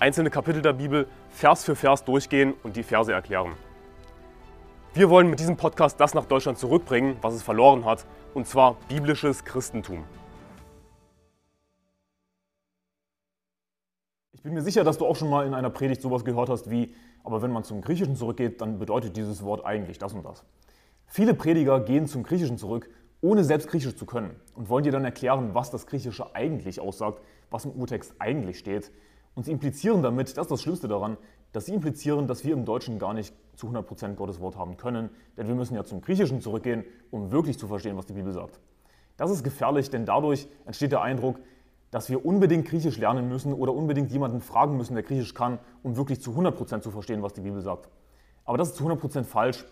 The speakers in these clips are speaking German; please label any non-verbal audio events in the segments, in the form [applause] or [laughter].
einzelne Kapitel der Bibel Vers für Vers durchgehen und die Verse erklären. Wir wollen mit diesem Podcast das nach Deutschland zurückbringen, was es verloren hat, und zwar biblisches Christentum. Ich bin mir sicher, dass du auch schon mal in einer Predigt sowas gehört hast wie, aber wenn man zum Griechischen zurückgeht, dann bedeutet dieses Wort eigentlich das und das. Viele Prediger gehen zum Griechischen zurück, ohne selbst Griechisch zu können und wollen dir dann erklären, was das Griechische eigentlich aussagt, was im Urtext eigentlich steht und sie implizieren damit, das ist das Schlimmste daran, dass sie implizieren, dass wir im Deutschen gar nicht zu 100% Gottes Wort haben können, denn wir müssen ja zum Griechischen zurückgehen, um wirklich zu verstehen, was die Bibel sagt. Das ist gefährlich, denn dadurch entsteht der Eindruck, dass wir unbedingt Griechisch lernen müssen oder unbedingt jemanden fragen müssen, der Griechisch kann, um wirklich zu 100% zu verstehen, was die Bibel sagt. Aber das ist zu 100% falsch.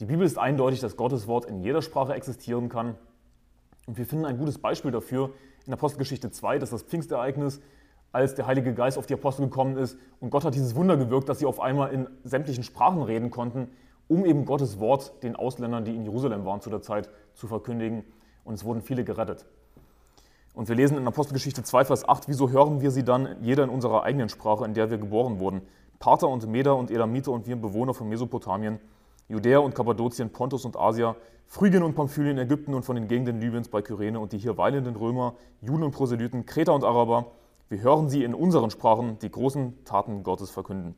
Die Bibel ist eindeutig, dass Gottes Wort in jeder Sprache existieren kann. Und wir finden ein gutes Beispiel dafür in Apostelgeschichte 2, das ist das Pfingstereignis, als der Heilige Geist auf die Apostel gekommen ist und Gott hat dieses Wunder gewirkt, dass sie auf einmal in sämtlichen Sprachen reden konnten, um eben Gottes Wort den Ausländern, die in Jerusalem waren zu der Zeit, zu verkündigen. Und es wurden viele gerettet. Und wir lesen in Apostelgeschichte 2, Vers 8, wieso hören wir sie dann, jeder in unserer eigenen Sprache, in der wir geboren wurden? Parther und Meder und Elamiter und wir Bewohner von Mesopotamien, Judäa und Kappadokien, Pontus und Asia, Phrygien und Pamphylien, Ägypten und von den Gegenden Libyens bei Kyrene und die hier weilenden Römer, Juden und Proselyten, Kreter und Araber, wir hören sie in unseren Sprachen die großen Taten Gottes verkünden.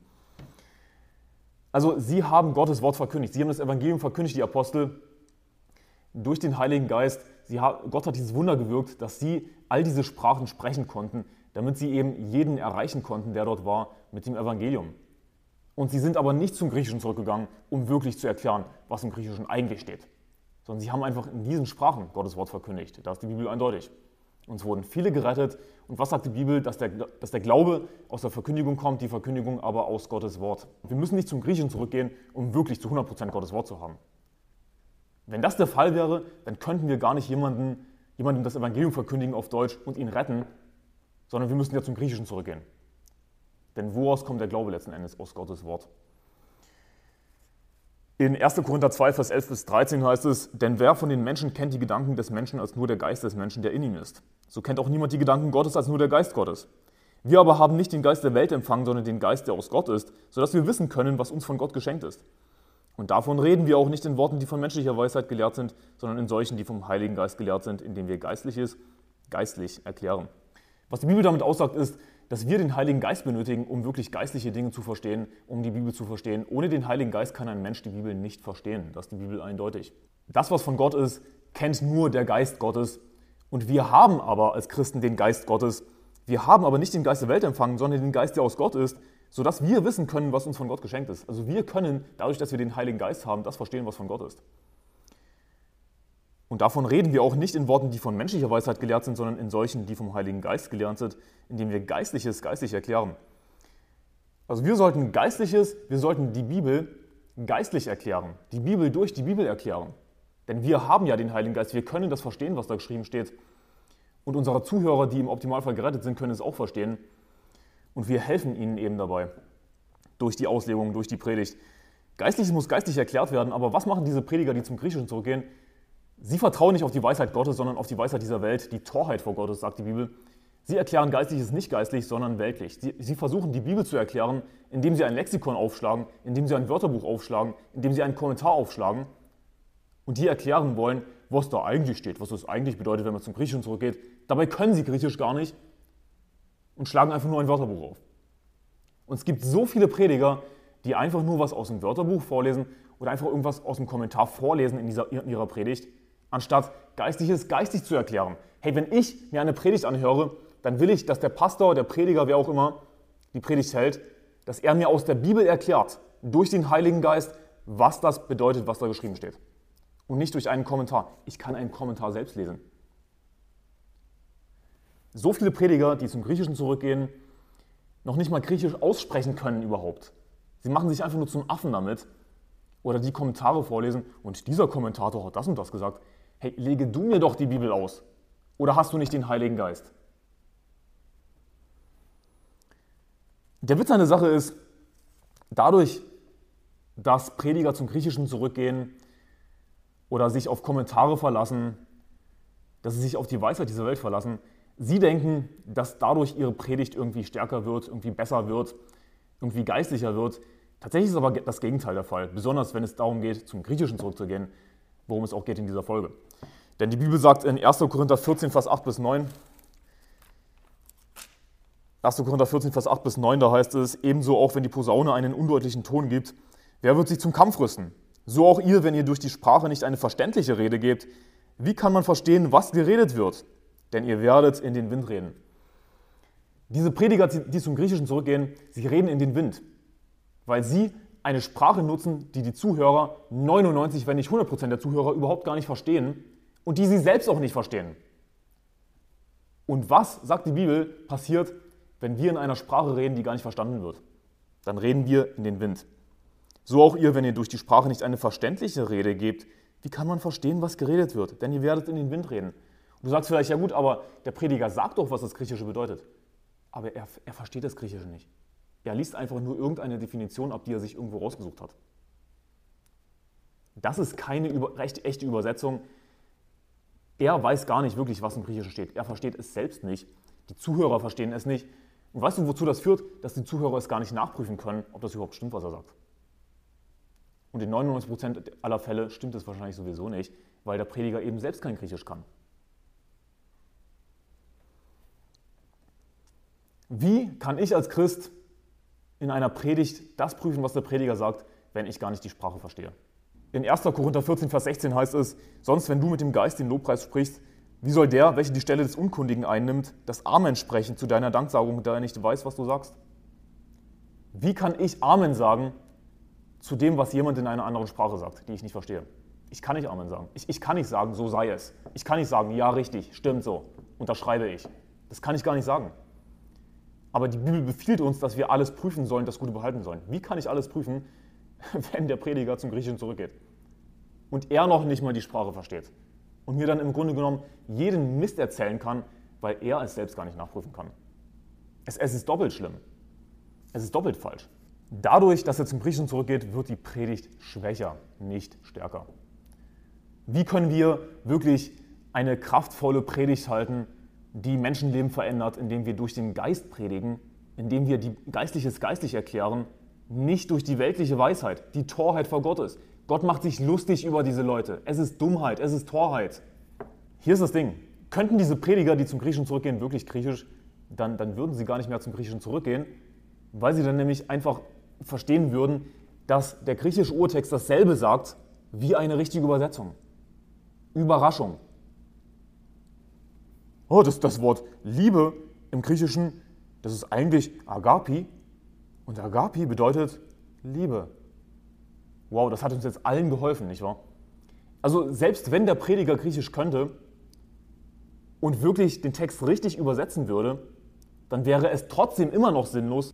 Also sie haben Gottes Wort verkündigt. Sie haben das Evangelium verkündigt, die Apostel, durch den Heiligen Geist. Sie, Gott hat dieses Wunder gewirkt, dass sie all diese Sprachen sprechen konnten, damit sie eben jeden erreichen konnten, der dort war, mit dem Evangelium. Und sie sind aber nicht zum Griechischen zurückgegangen, um wirklich zu erklären, was im Griechischen eigentlich steht. Sondern sie haben einfach in diesen Sprachen Gottes Wort verkündigt. Da ist die Bibel eindeutig. Uns wurden viele gerettet. Und was sagt die Bibel? Dass der, dass der Glaube aus der Verkündigung kommt, die Verkündigung aber aus Gottes Wort. Wir müssen nicht zum Griechen zurückgehen, um wirklich zu 100% Gottes Wort zu haben. Wenn das der Fall wäre, dann könnten wir gar nicht jemanden, jemandem das Evangelium verkündigen auf Deutsch und ihn retten, sondern wir müssen ja zum Griechischen zurückgehen. Denn woraus kommt der Glaube letzten Endes? Aus Gottes Wort. In 1. Korinther 2, Vers 11 bis 13 heißt es, denn wer von den Menschen kennt die Gedanken des Menschen als nur der Geist des Menschen, der in ihm ist? So kennt auch niemand die Gedanken Gottes als nur der Geist Gottes. Wir aber haben nicht den Geist der Welt empfangen, sondern den Geist, der aus Gott ist, sodass wir wissen können, was uns von Gott geschenkt ist. Und davon reden wir auch nicht in Worten, die von menschlicher Weisheit gelehrt sind, sondern in solchen, die vom Heiligen Geist gelehrt sind, indem wir Geistliches geistlich erklären. Was die Bibel damit aussagt, ist, dass wir den Heiligen Geist benötigen, um wirklich geistliche Dinge zu verstehen, um die Bibel zu verstehen. Ohne den Heiligen Geist kann ein Mensch die Bibel nicht verstehen. Das ist die Bibel eindeutig. Das, was von Gott ist, kennt nur der Geist Gottes. Und wir haben aber als Christen den Geist Gottes. Wir haben aber nicht den Geist der Welt empfangen, sondern den Geist, der aus Gott ist, sodass wir wissen können, was uns von Gott geschenkt ist. Also wir können, dadurch, dass wir den Heiligen Geist haben, das verstehen, was von Gott ist. Und davon reden wir auch nicht in Worten, die von menschlicher Weisheit gelehrt sind, sondern in solchen, die vom Heiligen Geist gelehrt sind, indem wir Geistliches geistlich erklären. Also wir sollten Geistliches, wir sollten die Bibel geistlich erklären, die Bibel durch die Bibel erklären. Denn wir haben ja den Heiligen Geist, wir können das verstehen, was da geschrieben steht. Und unsere Zuhörer, die im Optimalfall gerettet sind, können es auch verstehen. Und wir helfen ihnen eben dabei, durch die Auslegung, durch die Predigt. Geistliches muss geistlich erklärt werden, aber was machen diese Prediger, die zum Griechischen zurückgehen? Sie vertrauen nicht auf die Weisheit Gottes, sondern auf die Weisheit dieser Welt, die Torheit vor Gottes, sagt die Bibel. Sie erklären Geistliches nicht geistlich, sondern weltlich. Sie, sie, versuchen die Bibel zu erklären, indem sie ein Lexikon aufschlagen, indem sie ein Wörterbuch aufschlagen, indem sie einen Kommentar aufschlagen und die erklären wollen, was da eigentlich steht, was das eigentlich bedeutet, wenn man zum Griechischen zurückgeht. Dabei können sie Griechisch gar nicht und schlagen einfach nur ein Wörterbuch auf. Und es gibt so viele Prediger, die einfach nur was aus dem Wörterbuch vorlesen oder einfach irgendwas aus dem Kommentar vorlesen in, dieser, in ihrer Predigt anstatt Geistliches geistig zu erklären. Hey, wenn ich mir eine Predigt anhöre, dann will ich, dass der Pastor, der Prediger, wer auch immer die Predigt hält, dass er mir aus der Bibel erklärt, durch den Heiligen Geist, was das bedeutet, was da geschrieben steht. Und nicht durch einen Kommentar. Ich kann einen Kommentar selbst lesen. So viele Prediger, die zum Griechischen zurückgehen, noch nicht mal Griechisch aussprechen können überhaupt. Sie machen sich einfach nur zum Affen damit oder die Kommentare vorlesen und dieser Kommentator hat das und das gesagt. Hey, lege du mir doch die Bibel aus. Oder hast du nicht den Heiligen Geist? Der Witz an der Sache ist, dadurch, dass Prediger zum Griechischen zurückgehen oder sich auf Kommentare verlassen, dass sie sich auf die Weisheit dieser Welt verlassen, sie denken, dass dadurch ihre Predigt irgendwie stärker wird, irgendwie besser wird, irgendwie geistlicher wird. Tatsächlich ist aber das Gegenteil der Fall, besonders wenn es darum geht, zum Griechischen zurückzugehen, worum es auch geht in dieser Folge. Denn die Bibel sagt in 1. Korinther 14, Vers 8 bis 9, 1. Korinther 14, Vers 8 bis 9, da heißt es, ebenso auch wenn die Posaune einen undeutlichen Ton gibt, wer wird sich zum Kampf rüsten? So auch ihr, wenn ihr durch die Sprache nicht eine verständliche Rede gebt, wie kann man verstehen, was geredet wird? Denn ihr werdet in den Wind reden. Diese Prediger, die zum Griechischen zurückgehen, sie reden in den Wind, weil sie eine Sprache nutzen, die die Zuhörer, 99, wenn nicht 100 Prozent der Zuhörer, überhaupt gar nicht verstehen und die sie selbst auch nicht verstehen. Und was, sagt die Bibel, passiert, wenn wir in einer Sprache reden, die gar nicht verstanden wird? Dann reden wir in den Wind. So auch ihr, wenn ihr durch die Sprache nicht eine verständliche Rede gebt, wie kann man verstehen, was geredet wird? Denn ihr werdet in den Wind reden. Und du sagst vielleicht, ja gut, aber der Prediger sagt doch, was das Griechische bedeutet. Aber er, er versteht das Griechische nicht. Er liest einfach nur irgendeine Definition ab, die er sich irgendwo rausgesucht hat. Das ist keine über, recht, echte Übersetzung. Er weiß gar nicht wirklich, was im Griechischen steht. Er versteht es selbst nicht. Die Zuhörer verstehen es nicht. Und weißt du, wozu das führt? Dass die Zuhörer es gar nicht nachprüfen können, ob das überhaupt stimmt, was er sagt. Und in 99% aller Fälle stimmt es wahrscheinlich sowieso nicht, weil der Prediger eben selbst kein Griechisch kann. Wie kann ich als Christ in einer Predigt das prüfen, was der Prediger sagt, wenn ich gar nicht die Sprache verstehe? In 1. Korinther 14, Vers 16 heißt es, sonst wenn du mit dem Geist den Lobpreis sprichst, wie soll der, welcher die Stelle des Unkundigen einnimmt, das Amen sprechen zu deiner Danksagung, da er nicht weiß, was du sagst? Wie kann ich Amen sagen zu dem, was jemand in einer anderen Sprache sagt, die ich nicht verstehe? Ich kann nicht Amen sagen. Ich, ich kann nicht sagen, so sei es. Ich kann nicht sagen, ja, richtig, stimmt so, unterschreibe ich. Das kann ich gar nicht sagen. Aber die Bibel befiehlt uns, dass wir alles prüfen sollen, das Gute behalten sollen. Wie kann ich alles prüfen, [laughs] wenn der Prediger zum Griechischen zurückgeht und er noch nicht mal die Sprache versteht? und mir dann im Grunde genommen jeden Mist erzählen kann, weil er es selbst gar nicht nachprüfen kann. Es, es ist doppelt schlimm. Es ist doppelt falsch. Dadurch, dass er zum Griechischen zurückgeht, wird die Predigt schwächer, nicht stärker. Wie können wir wirklich eine kraftvolle Predigt halten, die Menschenleben verändert, indem wir durch den Geist predigen, indem wir die Geistliches geistlich erklären, nicht durch die weltliche Weisheit, die Torheit vor Gott ist. Gott macht sich lustig über diese Leute. Es ist Dummheit, es ist Torheit. Hier ist das Ding. Könnten diese Prediger, die zum Griechischen zurückgehen, wirklich Griechisch, dann, dann würden sie gar nicht mehr zum Griechischen zurückgehen, weil sie dann nämlich einfach verstehen würden, dass der griechische Urtext dasselbe sagt wie eine richtige Übersetzung. Überraschung. Oh, das, das Wort Liebe im Griechischen, das ist eigentlich Agapi. Und Agapi bedeutet Liebe. Wow, das hat uns jetzt allen geholfen, nicht wahr? Also selbst wenn der Prediger Griechisch könnte und wirklich den Text richtig übersetzen würde, dann wäre es trotzdem immer noch sinnlos,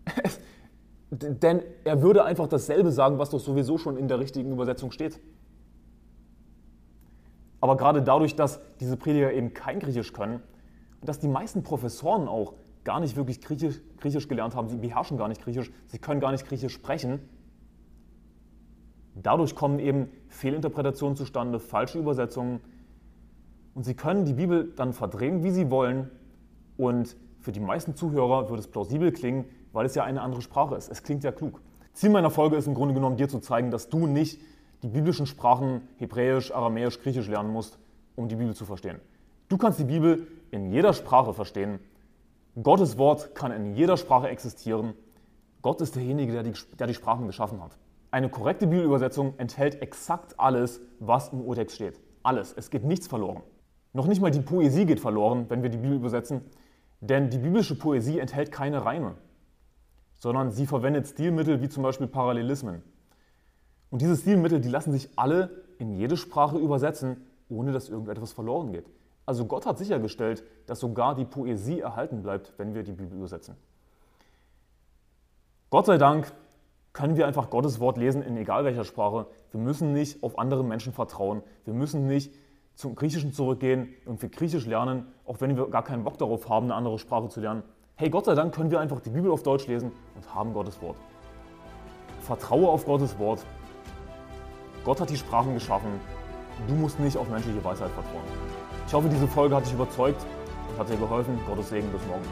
[laughs] denn er würde einfach dasselbe sagen, was doch sowieso schon in der richtigen Übersetzung steht. Aber gerade dadurch, dass diese Prediger eben kein Griechisch können dass die meisten Professoren auch gar nicht wirklich Griechisch, Griechisch gelernt haben, sie beherrschen gar nicht Griechisch, sie können gar nicht Griechisch sprechen, Dadurch kommen eben Fehlinterpretationen zustande, falsche Übersetzungen. Und sie können die Bibel dann verdrehen, wie sie wollen. Und für die meisten Zuhörer wird es plausibel klingen, weil es ja eine andere Sprache ist. Es klingt ja klug. Ziel meiner Folge ist im Grunde genommen, dir zu zeigen, dass du nicht die biblischen Sprachen Hebräisch, Aramäisch, Griechisch lernen musst, um die Bibel zu verstehen. Du kannst die Bibel in jeder Sprache verstehen. Gottes Wort kann in jeder Sprache existieren. Gott ist derjenige, der die, der die Sprachen geschaffen hat. Eine korrekte Bibelübersetzung enthält exakt alles, was im Urtext steht. Alles. Es geht nichts verloren. Noch nicht mal die Poesie geht verloren, wenn wir die Bibel übersetzen, denn die biblische Poesie enthält keine Reime, sondern sie verwendet Stilmittel wie zum Beispiel Parallelismen. Und diese Stilmittel, die lassen sich alle in jede Sprache übersetzen, ohne dass irgendetwas verloren geht. Also Gott hat sichergestellt, dass sogar die Poesie erhalten bleibt, wenn wir die Bibel übersetzen. Gott sei Dank können wir einfach Gottes Wort lesen in egal welcher Sprache. Wir müssen nicht auf andere Menschen vertrauen. Wir müssen nicht zum Griechischen zurückgehen und wir Griechisch lernen, auch wenn wir gar keinen Bock darauf haben, eine andere Sprache zu lernen. Hey, Gott sei Dank können wir einfach die Bibel auf Deutsch lesen und haben Gottes Wort. Vertraue auf Gottes Wort. Gott hat die Sprachen geschaffen. Du musst nicht auf menschliche Weisheit vertrauen. Ich hoffe, diese Folge hat dich überzeugt und hat dir geholfen. Gottes Segen bis morgen.